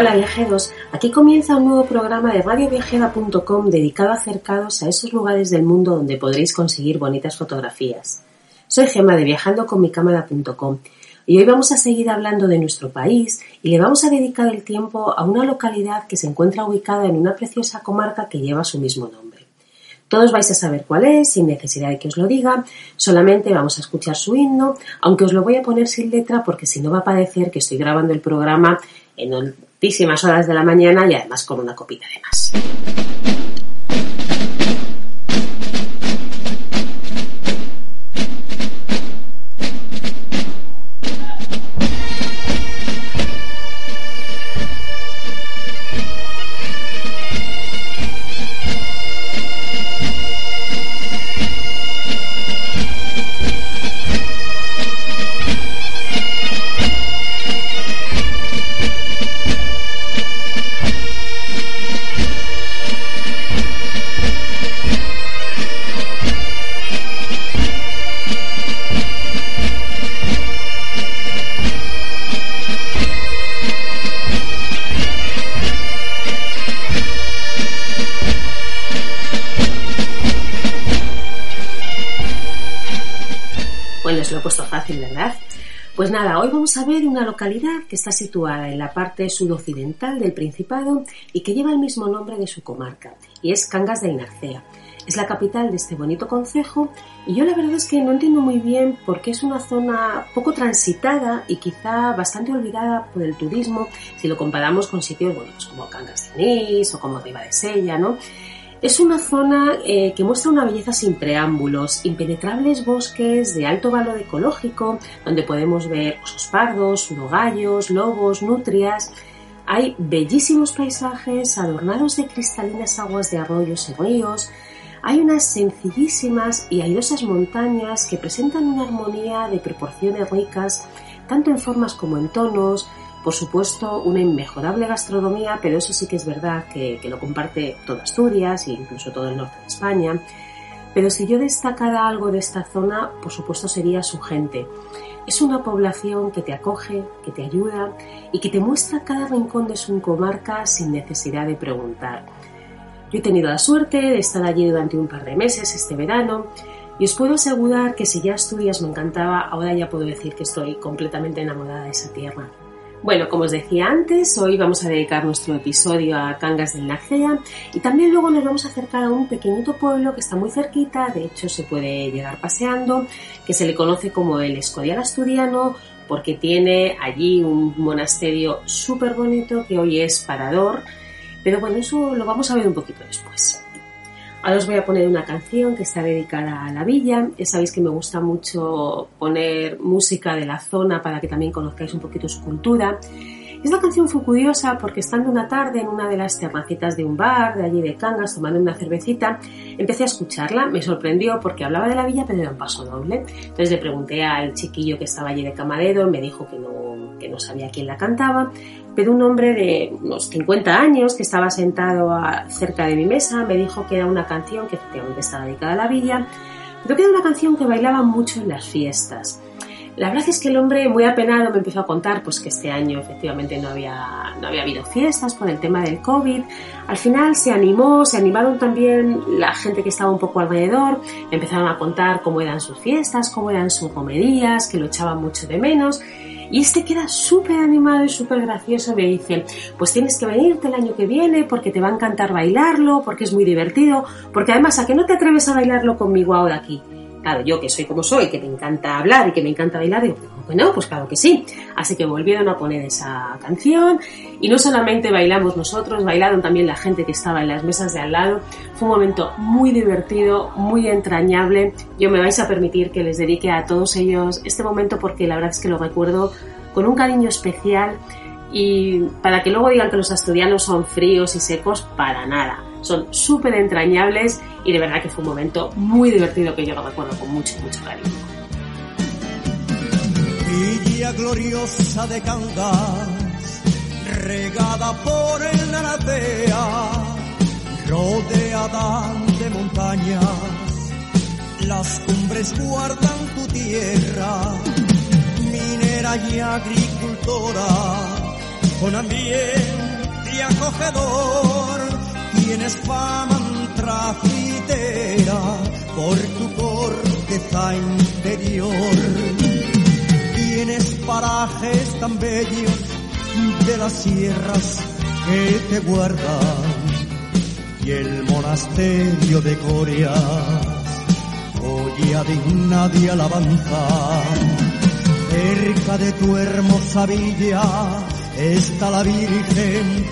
Hola viajeros, aquí comienza un nuevo programa de radioviajera.com dedicado a acercaros a esos lugares del mundo donde podréis conseguir bonitas fotografías. Soy Gema de viajandoconmicámara.com y hoy vamos a seguir hablando de nuestro país y le vamos a dedicar el tiempo a una localidad que se encuentra ubicada en una preciosa comarca que lleva su mismo nombre. Todos vais a saber cuál es, sin necesidad de que os lo diga, solamente vamos a escuchar su himno, aunque os lo voy a poner sin letra porque si no va a parecer que estoy grabando el programa en altísimas horas de la mañana y además con una copita de más. Pues nada, hoy vamos a ver una localidad que está situada en la parte sudoccidental del Principado y que lleva el mismo nombre de su comarca, y es Cangas del Narcea. Es la capital de este bonito concejo y yo la verdad es que no entiendo muy bien por qué es una zona poco transitada y quizá bastante olvidada por el turismo si lo comparamos con sitios pues como Cangas de Onís o como Riva de Sella, ¿no? Es una zona eh, que muestra una belleza sin preámbulos, impenetrables bosques de alto valor ecológico, donde podemos ver osos pardos, sudogallos, lobos, nutrias. Hay bellísimos paisajes adornados de cristalinas aguas de arroyos y ríos. Hay unas sencillísimas y airosas montañas que presentan una armonía de proporciones ricas, tanto en formas como en tonos, por supuesto, una inmejorable gastronomía, pero eso sí que es verdad que, lo comparte toda Asturias e incluso todo el norte de España. Pero si yo destacara algo de esta zona, por supuesto sería su gente. Es una población que te acoge, que te ayuda y que te muestra cada rincón de su comarca sin necesidad de preguntar. Yo he tenido la suerte de estar allí durante un par de meses este verano y os puedo asegurar que si ya Asturias me encantaba, ahora ya puedo decir que estoy completamente enamorada de esa tierra. Bueno, como os decía antes, hoy vamos a dedicar nuestro episodio a Cangas del Narcea y también luego nos vamos a acercar a un pequeñito pueblo que está muy cerquita, de hecho se puede llegar paseando, que se le conoce como el Escorial Asturiano porque tiene allí un monasterio súper bonito que hoy es parador, pero bueno, eso lo vamos a ver un poquito después. Ahora os voy a poner una canción que está dedicada a la villa. Ya sabéis que me gusta mucho poner música de la zona para que también conozcáis un poquito su cultura. Esta canción fue curiosa porque estando una tarde en una de las terracitas de un bar de allí de Cangas tomando una cervecita, empecé a escucharla, me sorprendió porque hablaba de la villa pero era un paso doble. Entonces le pregunté al chiquillo que estaba allí de camarero, me dijo que no, que no sabía quién la cantaba, pero un hombre de unos 50 años que estaba sentado cerca de mi mesa me dijo que era una canción que efectivamente estaba dedicada a la villa, pero que era una canción que bailaba mucho en las fiestas. La verdad es que el hombre muy apenado me empezó a contar pues que este año efectivamente no había, no había habido fiestas por el tema del COVID. Al final se animó, se animaron también la gente que estaba un poco alrededor, empezaron a contar cómo eran sus fiestas, cómo eran sus romerías, que lo echaban mucho de menos. Y este queda súper animado y súper gracioso. Me dice, pues tienes que venirte el año que viene porque te va a encantar bailarlo, porque es muy divertido, porque además a que no te atreves a bailarlo conmigo ahora aquí. Claro, yo que soy como soy, que me encanta hablar y que me encanta bailar, digo, bueno, pues claro que sí. Así que volvieron a poner esa canción y no solamente bailamos nosotros, bailaron también la gente que estaba en las mesas de al lado. Fue un momento muy divertido, muy entrañable. Yo me vais a permitir que les dedique a todos ellos este momento porque la verdad es que lo recuerdo con un cariño especial y para que luego digan que los asturianos son fríos y secos, para nada son súper entrañables y de verdad que fue un momento muy divertido que yo lo recuerdo con mucho, mucho cariño. Villa gloriosa de Cangas, regada por el Naratea, rodeada de montañas, las cumbres guardan tu tierra, minera y agricultora, con ambiente acogedor Tienes fama trafitera por tu bellos de las sierras que te guardan y el monasterio de Corias, joya digna de alabanza. Cerca de tu hermosa villa está la Virgen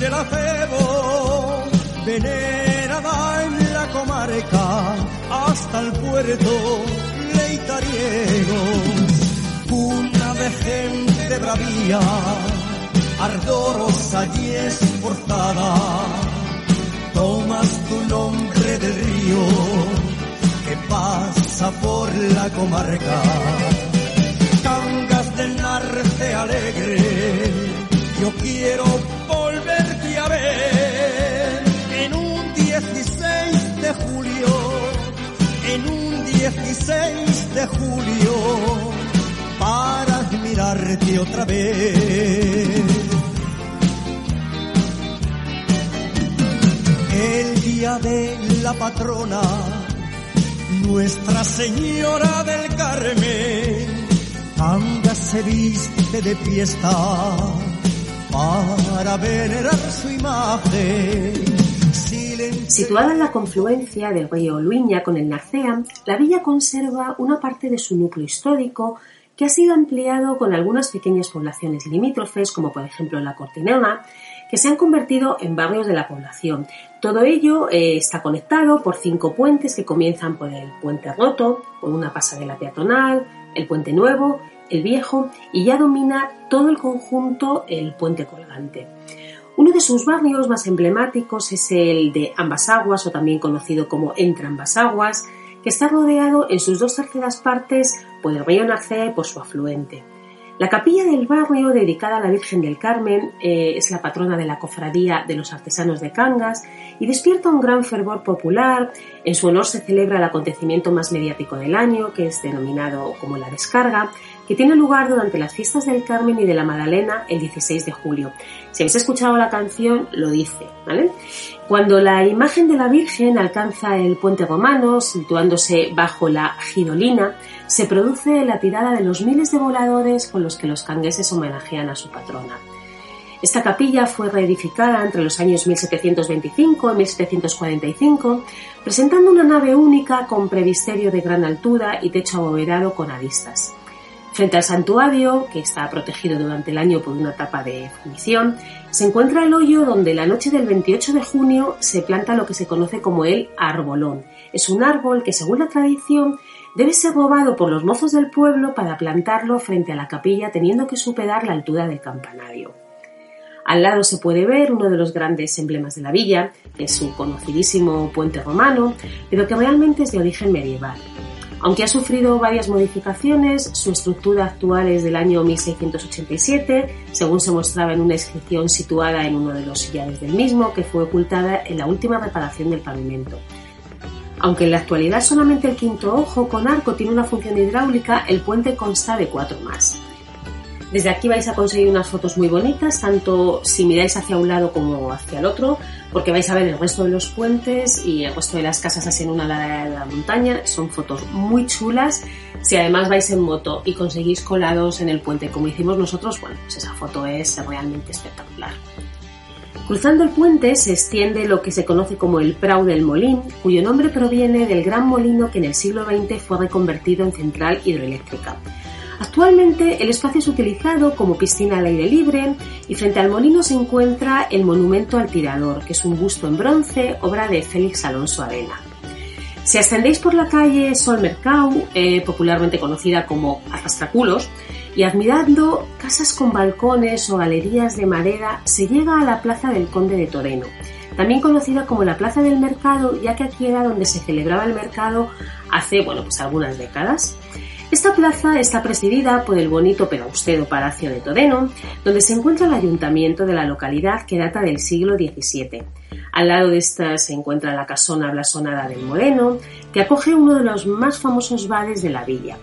de la Cebo venerada en la comarca hasta el puerto leitariego, de gente bravía, ardorosa y esforzada, tomas tu nombre del río que pasa por la comarca, cangas del norte alegre, yo quiero volverte a ver. Julio, en un 16 de julio, para admirarte otra vez. El día de la patrona, Nuestra Señora del Carmen, anda se viste de fiesta para venerar su imagen Situada en la confluencia del río Luiña con el Narcea, la villa conserva una parte de su núcleo histórico que ha sido ampliado con algunas pequeñas poblaciones limítrofes, como por ejemplo la Cortinona, que se han convertido en barrios de la población. Todo ello eh, está conectado por cinco puentes que comienzan por el Puente Roto, por una pasarela peatonal, el Puente Nuevo, el Viejo y ya domina todo el conjunto el Puente Colgante. Uno de sus barrios más emblemáticos es el de Ambas Aguas, o también conocido como Entre Ambas Aguas, que está rodeado en sus dos terceras partes por el río Narcea y por su afluente. La capilla del barrio, dedicada a la Virgen del Carmen, eh, es la patrona de la cofradía de los artesanos de Cangas y despierta un gran fervor popular. En su honor se celebra el acontecimiento más mediático del año, que es denominado como la descarga, tiene lugar durante las fiestas del Carmen y de la Magdalena el 16 de julio. Si habéis escuchado la canción, lo dice, ¿vale? Cuando la imagen de la Virgen alcanza el puente romano, situándose bajo la Gidolina, se produce la tirada de los miles de voladores con los que los cangueses homenajean a su patrona. Esta capilla fue reedificada entre los años 1725 y 1745, presentando una nave única con previsterio de gran altura y techo abovedado con aristas. Frente al santuario, que está protegido durante el año por una tapa de fundición, se encuentra el hoyo donde la noche del 28 de junio se planta lo que se conoce como el arbolón. Es un árbol que, según la tradición, debe ser robado por los mozos del pueblo para plantarlo frente a la capilla teniendo que superar la altura del campanario. Al lado se puede ver uno de los grandes emblemas de la villa, que es su conocidísimo puente romano, pero que realmente es de origen medieval. Aunque ha sufrido varias modificaciones, su estructura actual es del año 1687, según se mostraba en una inscripción situada en uno de los sillares del mismo, que fue ocultada en la última reparación del pavimento. Aunque en la actualidad solamente el quinto ojo con arco tiene una función hidráulica, el puente consta de cuatro más. Desde aquí vais a conseguir unas fotos muy bonitas, tanto si miráis hacia un lado como hacia el otro, porque vais a ver el resto de los puentes y el resto de las casas así en una ladera de la montaña. Son fotos muy chulas. Si además vais en moto y conseguís colados en el puente como hicimos nosotros, bueno, pues esa foto es realmente espectacular. Cruzando el puente se extiende lo que se conoce como el Prau del Molín, cuyo nombre proviene del gran molino que en el siglo XX fue reconvertido en central hidroeléctrica. Actualmente el espacio es utilizado como piscina al aire libre y frente al molino se encuentra el monumento al tirador, que es un busto en bronce, obra de Félix Alonso Arena. Si ascendéis por la calle Sol Mercau, eh, popularmente conocida como Arrastraculos, y admirando casas con balcones o galerías de madera, se llega a la Plaza del Conde de Toreno, también conocida como la Plaza del Mercado, ya que aquí era donde se celebraba el mercado hace, bueno, pues algunas décadas. Esta plaza está presidida por el bonito pero austero Palacio de Todeno, donde se encuentra el ayuntamiento de la localidad que data del siglo XVII. Al lado de esta se encuentra la casona blasonada del Moreno, que acoge uno de los más famosos bares de la villa.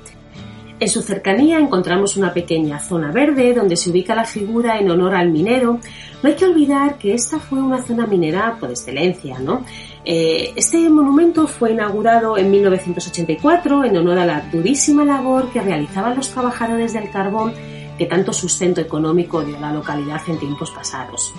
En su cercanía encontramos una pequeña zona verde donde se ubica la figura en honor al minero. No hay que olvidar que esta fue una zona minera por excelencia, ¿no? Eh, este monumento fue inaugurado en 1984 en honor a la durísima labor que realizaban los trabajadores del carbón que tanto sustento económico dio a la localidad en tiempos pasados.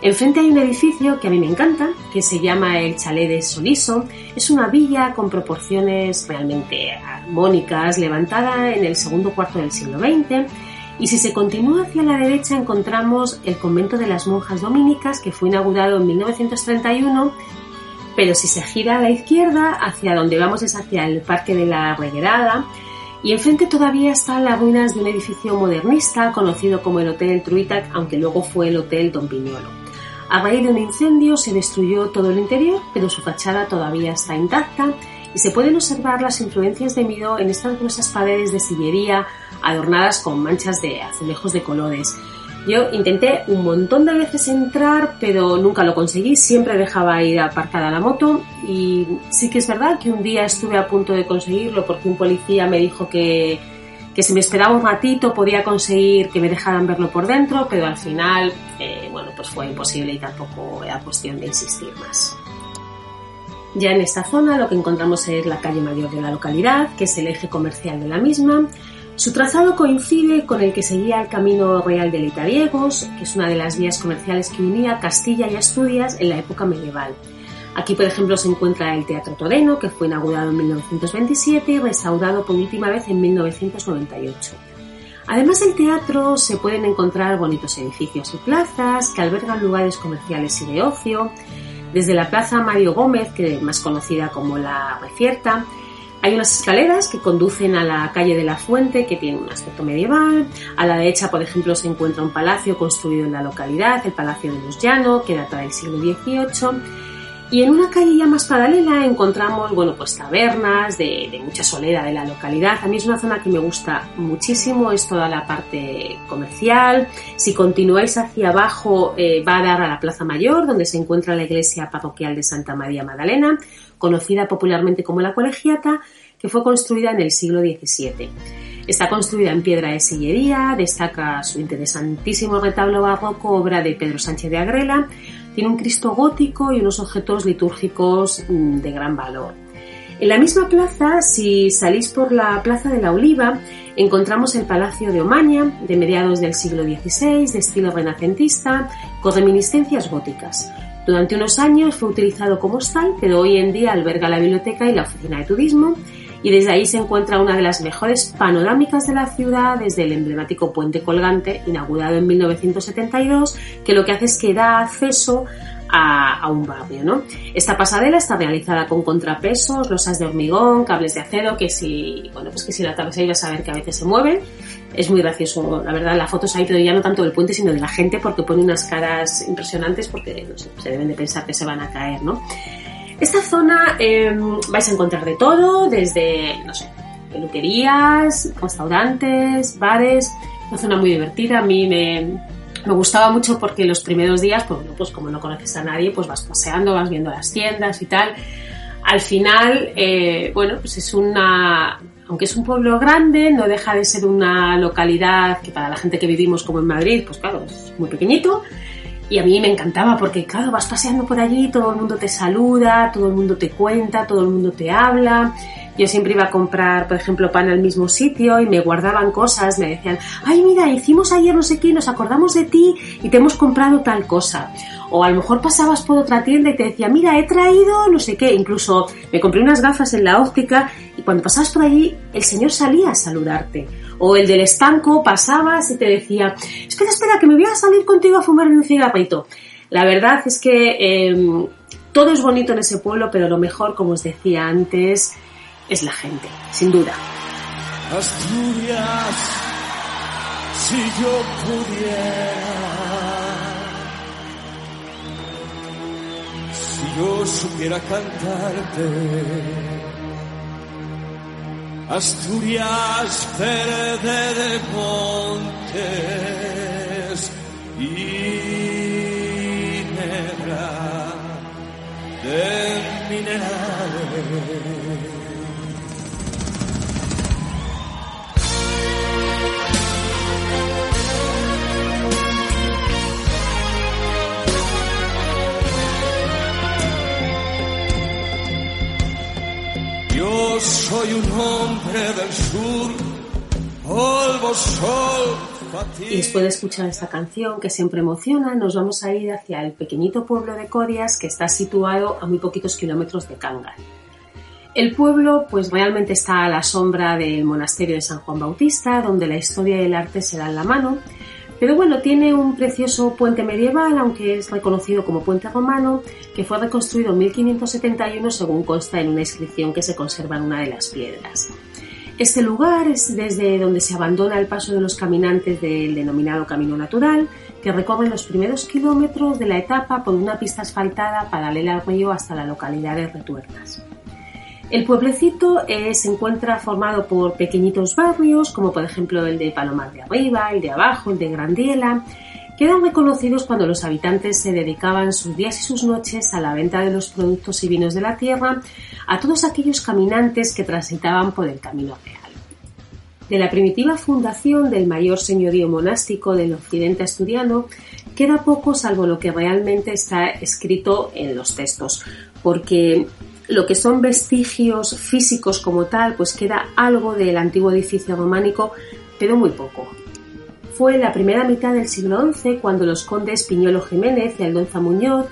Enfrente hay un edificio que a mí me encanta, que se llama el Chalet de Soliso. Es una villa con proporciones realmente armónicas, levantada en el segundo cuarto del siglo XX. Y si se continúa hacia la derecha encontramos el convento de las monjas dominicas, que fue inaugurado en 1931 pero si se gira a la izquierda, hacia donde vamos es hacia el Parque de la Reguerada, y enfrente todavía están las ruinas de un edificio modernista conocido como el Hotel Truitac, aunque luego fue el Hotel Don Piñolo. A raíz de un incendio se destruyó todo el interior, pero su fachada todavía está intacta y se pueden observar las influencias de Mido en estas gruesas paredes de sillería adornadas con manchas de azulejos de colores. Yo intenté un montón de veces entrar, pero nunca lo conseguí. Siempre dejaba ir aparcada la moto. Y sí que es verdad que un día estuve a punto de conseguirlo porque un policía me dijo que, que si me esperaba un ratito podía conseguir que me dejaran verlo por dentro, pero al final, eh, bueno, pues fue imposible y tampoco era cuestión de insistir más. Ya en esta zona lo que encontramos es la calle mayor de la localidad, que es el eje comercial de la misma, su trazado coincide con el que seguía el Camino Real de Letariegos, que es una de las vías comerciales que unía Castilla y Asturias en la época medieval. Aquí, por ejemplo, se encuentra el Teatro Toreno, que fue inaugurado en 1927 y restaurado por última vez en 1998. Además del teatro se pueden encontrar bonitos edificios y plazas que albergan lugares comerciales y de ocio, desde la Plaza Mario Gómez, que es más conocida como la Recierta, hay unas escaleras que conducen a la calle de la Fuente, que tiene un aspecto medieval. A la derecha, por ejemplo, se encuentra un palacio construido en la localidad, el Palacio de los Llanos, que data del siglo XVIII. Y en una calle ya más paralela encontramos, bueno, pues tabernas de, mucha solera de la localidad. A mí es una zona que me gusta muchísimo, es toda la parte comercial. Si continuáis hacia abajo, eh, va a dar a la Plaza Mayor, donde se encuentra la iglesia parroquial de Santa María Magdalena conocida popularmente como la Colegiata, que fue construida en el siglo XVII. Está construida en piedra de sillería, destaca su interesantísimo retablo barroco, obra de Pedro Sánchez de Agrela, tiene un Cristo gótico y unos objetos litúrgicos mm, de gran valor. En la misma plaza, si salís por la Plaza de la Oliva, encontramos el Palacio de Omaña, de mediados del siglo XVI, de estilo renacentista, con reminiscencias góticas. Durante unos años fue utilizado como hostal, pero hoy en día alberga la biblioteca y la oficina de turismo y desde ahí se encuentra una de las mejores panorámicas de la ciudad desde el emblemático puente colgante inaugurado en 1972 que lo que hace es que da acceso a, un barrio. ¿no? Esta pasarela está realizada con contrapesos, losas de hormigón, cables de acero que si, bueno, pues que si la atravesáis vas a ver que a veces se mueven es muy gracioso, la verdad, la foto se ha ido ya no tanto del puente, sino de la gente, porque pone unas caras impresionantes, porque no sé, se deben de pensar que se van a caer, ¿no? Esta zona em, vais a encontrar de todo, desde, no sé, peluquerías, restaurantes, bares, una zona muy divertida, a mí me, me gustaba mucho porque los primeros días, pues, pues como no conoces a nadie, pues vas paseando, vas viendo las tiendas y tal. al final, eh, bueno, pues es una, aunque es un pueblo grande, no deja de ser una localidad que para la gente que vivimos como en Madrid, pues claro, es muy pequeñito. Y a mí me encantaba porque, claro, vas paseando por allí, todo el mundo te saluda, todo el mundo te cuenta, todo el mundo te habla. Yo siempre iba a comprar, por ejemplo, pan al mismo sitio y me guardaban cosas, me decían, ay, mira, hicimos ayer no sé qué, nos acordamos de ti y te hemos comprado tal cosa. O a lo mejor pasabas por otra tienda y te decía, mira, he traído no sé qué. Incluso me compré unas gafas en la óptica y cuando pasabas por allí, el señor salía a saludarte. O el del estanco pasabas y te decía, espera, espera, que me voy a salir contigo a fumar un cigarrito. La verdad es que em, todo es bonito en ese pueblo, pero lo mejor, como os decía antes, es la gente, sin duda. Si yo pudiera, si yo supiera cantarte, Asturias verde de montes y negra de minerales. Soy un hombre del sur, polvo, sol, Y después de escuchar esta canción que siempre emociona, nos vamos a ir hacia el pequeñito pueblo de Corias que está situado a muy poquitos kilómetros de Cangal. El pueblo pues realmente está a la sombra del monasterio de San Juan Bautista, donde la historia y el arte se dan la mano, pero bueno, tiene un precioso puente medieval, aunque es reconocido como puente romano, que fue reconstruido en 1571 según consta en una inscripción que se conserva en una de las piedras. Este lugar es desde donde se abandona el paso de los caminantes del denominado Camino Natural, que recorre los primeros kilómetros de la etapa por una pista asfaltada paralela al río hasta la localidad de Retuertas. El pueblecito eh, se encuentra formado por pequeñitos barrios, como por ejemplo el de Palomar de Arriba, el de Abajo, el de Grandiela, que eran reconocidos cuando los habitantes se dedicaban sus días y sus noches a la venta de los productos y vinos de la tierra a todos aquellos caminantes que transitaban por el camino real. De la primitiva fundación del mayor señorío monástico del occidente asturiano queda poco salvo lo que realmente está escrito en los textos, porque lo que son vestigios físicos como tal, pues queda algo del antiguo edificio románico, pero muy poco. Fue en la primera mitad del siglo XI cuando los condes Piñolo Jiménez y Aldonza Muñoz,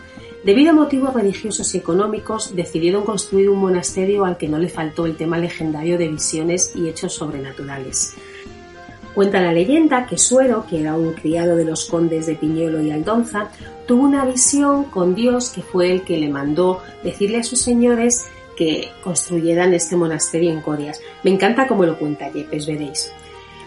debido a motivos religiosos y económicos, decidieron construir un monasterio al que no le faltó el tema legendario de visiones y hechos sobrenaturales. Cuenta la leyenda que Suero, que era un criado de los condes de Piñolo y Aldonza, tuvo una visión con Dios que fue el que le mandó decirle a sus señores que construyeran este monasterio en Corias. Me encanta cómo lo cuenta Yepes, veréis.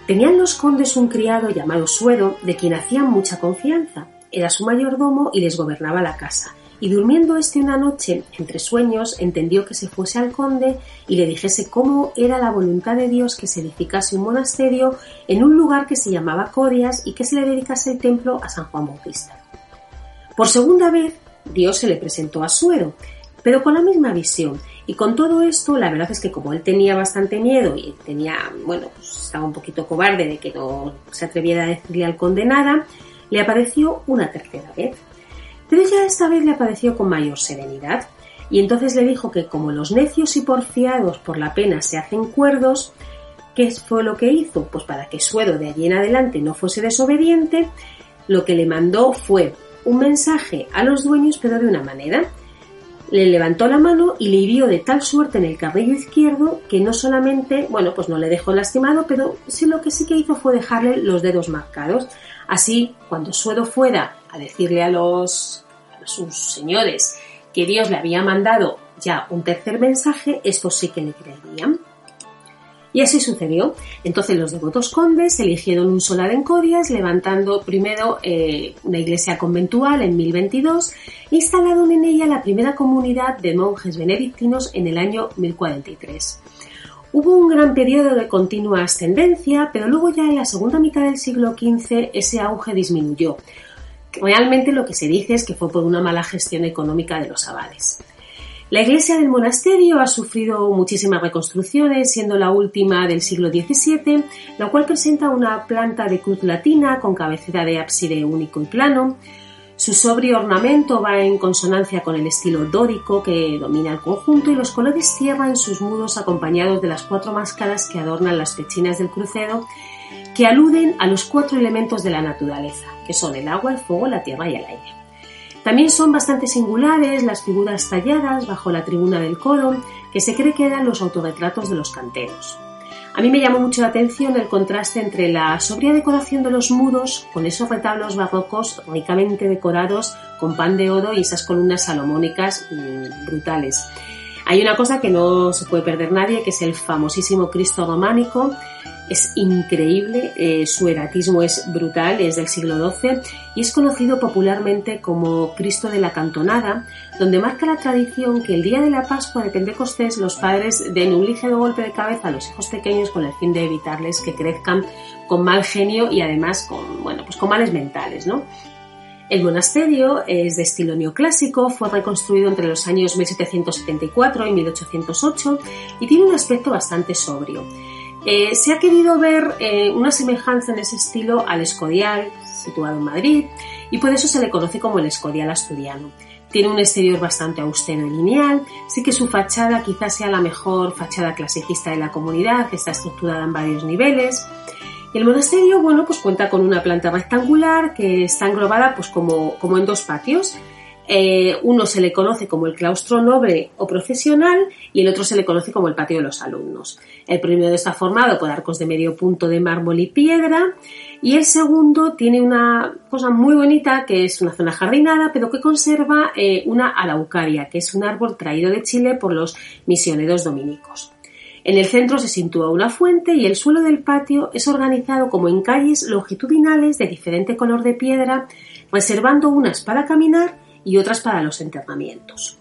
Tenían los condes un criado llamado Suero, de quien hacían mucha confianza. Era su mayordomo y les gobernaba la casa y durmiendo este una noche entre sueños entendió que se fuese al conde y le dijese cómo era la voluntad de Dios que se edificase un monasterio en un lugar que se llamaba Corias y que se le dedicase el templo a San Juan Bautista. Por segunda vez, Dios se le presentó a Suero, pero con la misma visión. Y con todo esto, la verdad es que como él tenía bastante miedo y tenía, bueno, pues estaba un poquito cobarde de que no se atreviera a decirle al conde nada, le apareció una tercera vez pero ya esta vez le apareció con mayor serenidad, y entonces le dijo que como los necios y porfiados por la pena se hacen cuerdos, ¿qué fue lo que hizo? Pues para que Suero de allí en adelante no fuese desobediente, lo que le mandó fue un mensaje a los dueños, pero de una manera. Le levantó la mano y le hirió de tal suerte en el cabello izquierdo que no solamente, bueno, pues no le dejó lastimado, pero sí lo que sí que hizo fue dejarle los dedos marcados. Así, cuando Suero fuera a decirle a los sus señores que Dios le había mandado ya un tercer mensaje, estos sí que le creerían. Y así sucedió. Entonces los devotos condes eligieron un solar en Corias, levantando primero eh, una iglesia conventual en 1022, instalaron en ella la primera comunidad de monjes benedictinos en el año 1043. Hubo un gran periodo de continua ascendencia, pero luego ya en la segunda mitad del siglo XV ese auge disminuyó, Realmente lo que se dice es que fue por una mala gestión económica de los abades. La iglesia del monasterio ha sufrido muchísimas reconstrucciones, siendo la última del siglo XVII, la cual presenta una planta de cruz latina con cabecera de ábside único y plano. Su sobrio ornamento va en consonancia con el estilo dórico que domina el conjunto y los colores tierra en sus mudos acompañados de las cuatro máscaras que adornan las pechinas del crucero que aluden a los cuatro elementos de la naturaleza, que son el agua, el fuego, la tierra y el aire. También son bastante singulares las figuras talladas bajo la tribuna del coro, que se cree que eran los autorretratos de los canteros. A mí me llamó mucho la atención el contraste entre la sobria decoración de los muros con esos retablos barrocos ricamente decorados con pan de oro y esas columnas salomónicas mm, brutales. Hay una cosa que no se puede perder nadie, que es el famosísimo Cristo románico, es increíble, eh, su eratismo es brutal, es del siglo XII y es conocido popularmente como Cristo de la Cantonada, donde marca la tradición que el día de la Pascua de Pentecostés los padres den un ligero golpe de cabeza a los hijos pequeños con el fin de evitarles que crezcan con mal genio y además con, bueno, pues con males mentales, ¿no? El monasterio es de estilo neoclásico, fue reconstruido entre los años 1774 y 1808 y tiene un aspecto bastante sobrio. Eh, se ha querido ver eh, una semejanza en ese estilo al Escorial, situado en Madrid, y por eso se le conoce como el Escorial asturiano. Tiene un exterior bastante austero y lineal, sí que su fachada quizás sea la mejor fachada clasicista de la comunidad, que está estructurada en varios niveles. El monasterio, bueno, pues cuenta con una planta rectangular que está englobada pues como, como en dos patios, eh, uno se le conoce como el claustro noble o profesional y el otro se le conoce como el patio de los alumnos. El primero está formado por arcos de medio punto de mármol y piedra y el segundo tiene una cosa muy bonita que es una zona jardinada pero que conserva eh, una araucaria que es un árbol traído de Chile por los misioneros dominicos. En el centro se sitúa una fuente y el suelo del patio es organizado como en calles longitudinales de diferente color de piedra, reservando unas para caminar y otras para los enterramientos.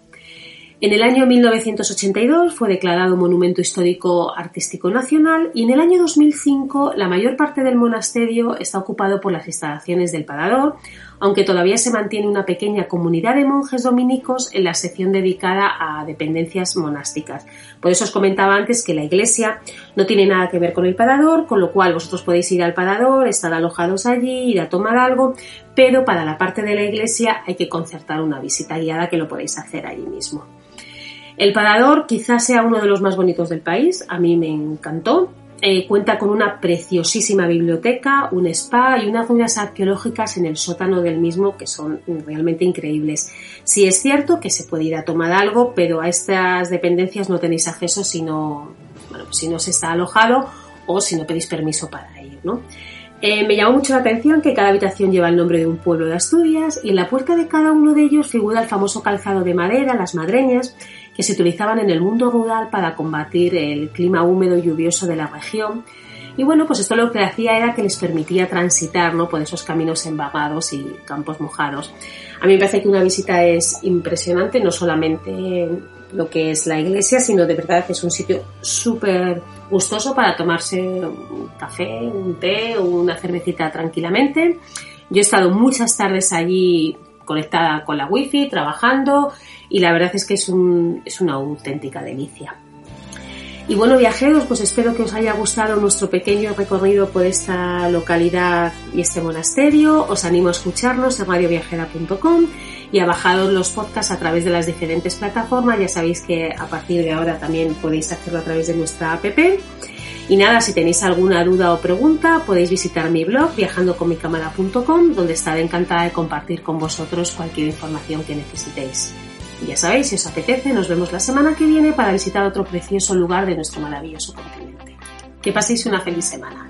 En el año 1982 fue declarado Monumento Histórico Artístico Nacional y en el año 2005 la mayor parte del monasterio está ocupado por las instalaciones del Parador, aunque todavía se mantiene una pequeña comunidad de monjes dominicos en la sección dedicada a dependencias monásticas. Por eso os comentaba antes que la iglesia no tiene nada que ver con el Parador, con lo cual vosotros podéis ir al Parador, estar alojados allí, ir a tomar algo, pero para la parte de la iglesia hay que concertar una visita guiada que lo podéis hacer allí mismo. El Parador quizás sea uno de los más bonitos del país, a mí me encantó. Eh, cuenta con una preciosísima biblioteca, un spa y unas ruinas arqueológicas en el sótano del mismo que son realmente increíbles. Sí es cierto que se puede ir a tomar algo, pero a estas dependencias no tenéis acceso si no, si no se está alojado o si no pedís permiso para ir. ¿no? Eh, me llamó mucho la atención que cada habitación lleva el nombre de un pueblo de Asturias y en la puerta de cada uno de ellos figura el famoso calzado de madera, las madreñas, que se utilizaban en el mundo rural para combatir el clima húmedo y lluvioso de la región. Y bueno, pues esto lo que hacía era que les permitía transitar ¿no? por esos caminos embagados y campos mojados. A mí me parece que una visita es impresionante, no solamente lo que es la iglesia, sino de verdad que es un sitio súper gustoso para tomarse un café, un té una cervecita tranquilamente. Yo he estado muchas tardes allí conectada con la wifi, trabajando y la verdad es que es, es una auténtica delicia. Y bueno, viajeros, pues espero que os haya gustado nuestro pequeño recorrido por esta localidad y este monasterio. Os animo a escucharnos en radioviajera.com y a bajaros los podcasts a través de las diferentes plataformas. Ya sabéis que a partir de ahora también podéis hacerlo a través de nuestra app. Y nada, si tenéis alguna duda o pregunta, podéis visitar mi blog viajandoconmicámara.com, donde estaré encantada de compartir con vosotros cualquier información que necesitéis. Y ya sabéis, si os apetece, nos vemos la semana que viene para visitar otro precioso lugar de nuestro maravilloso continente. Que paséis una feliz semana.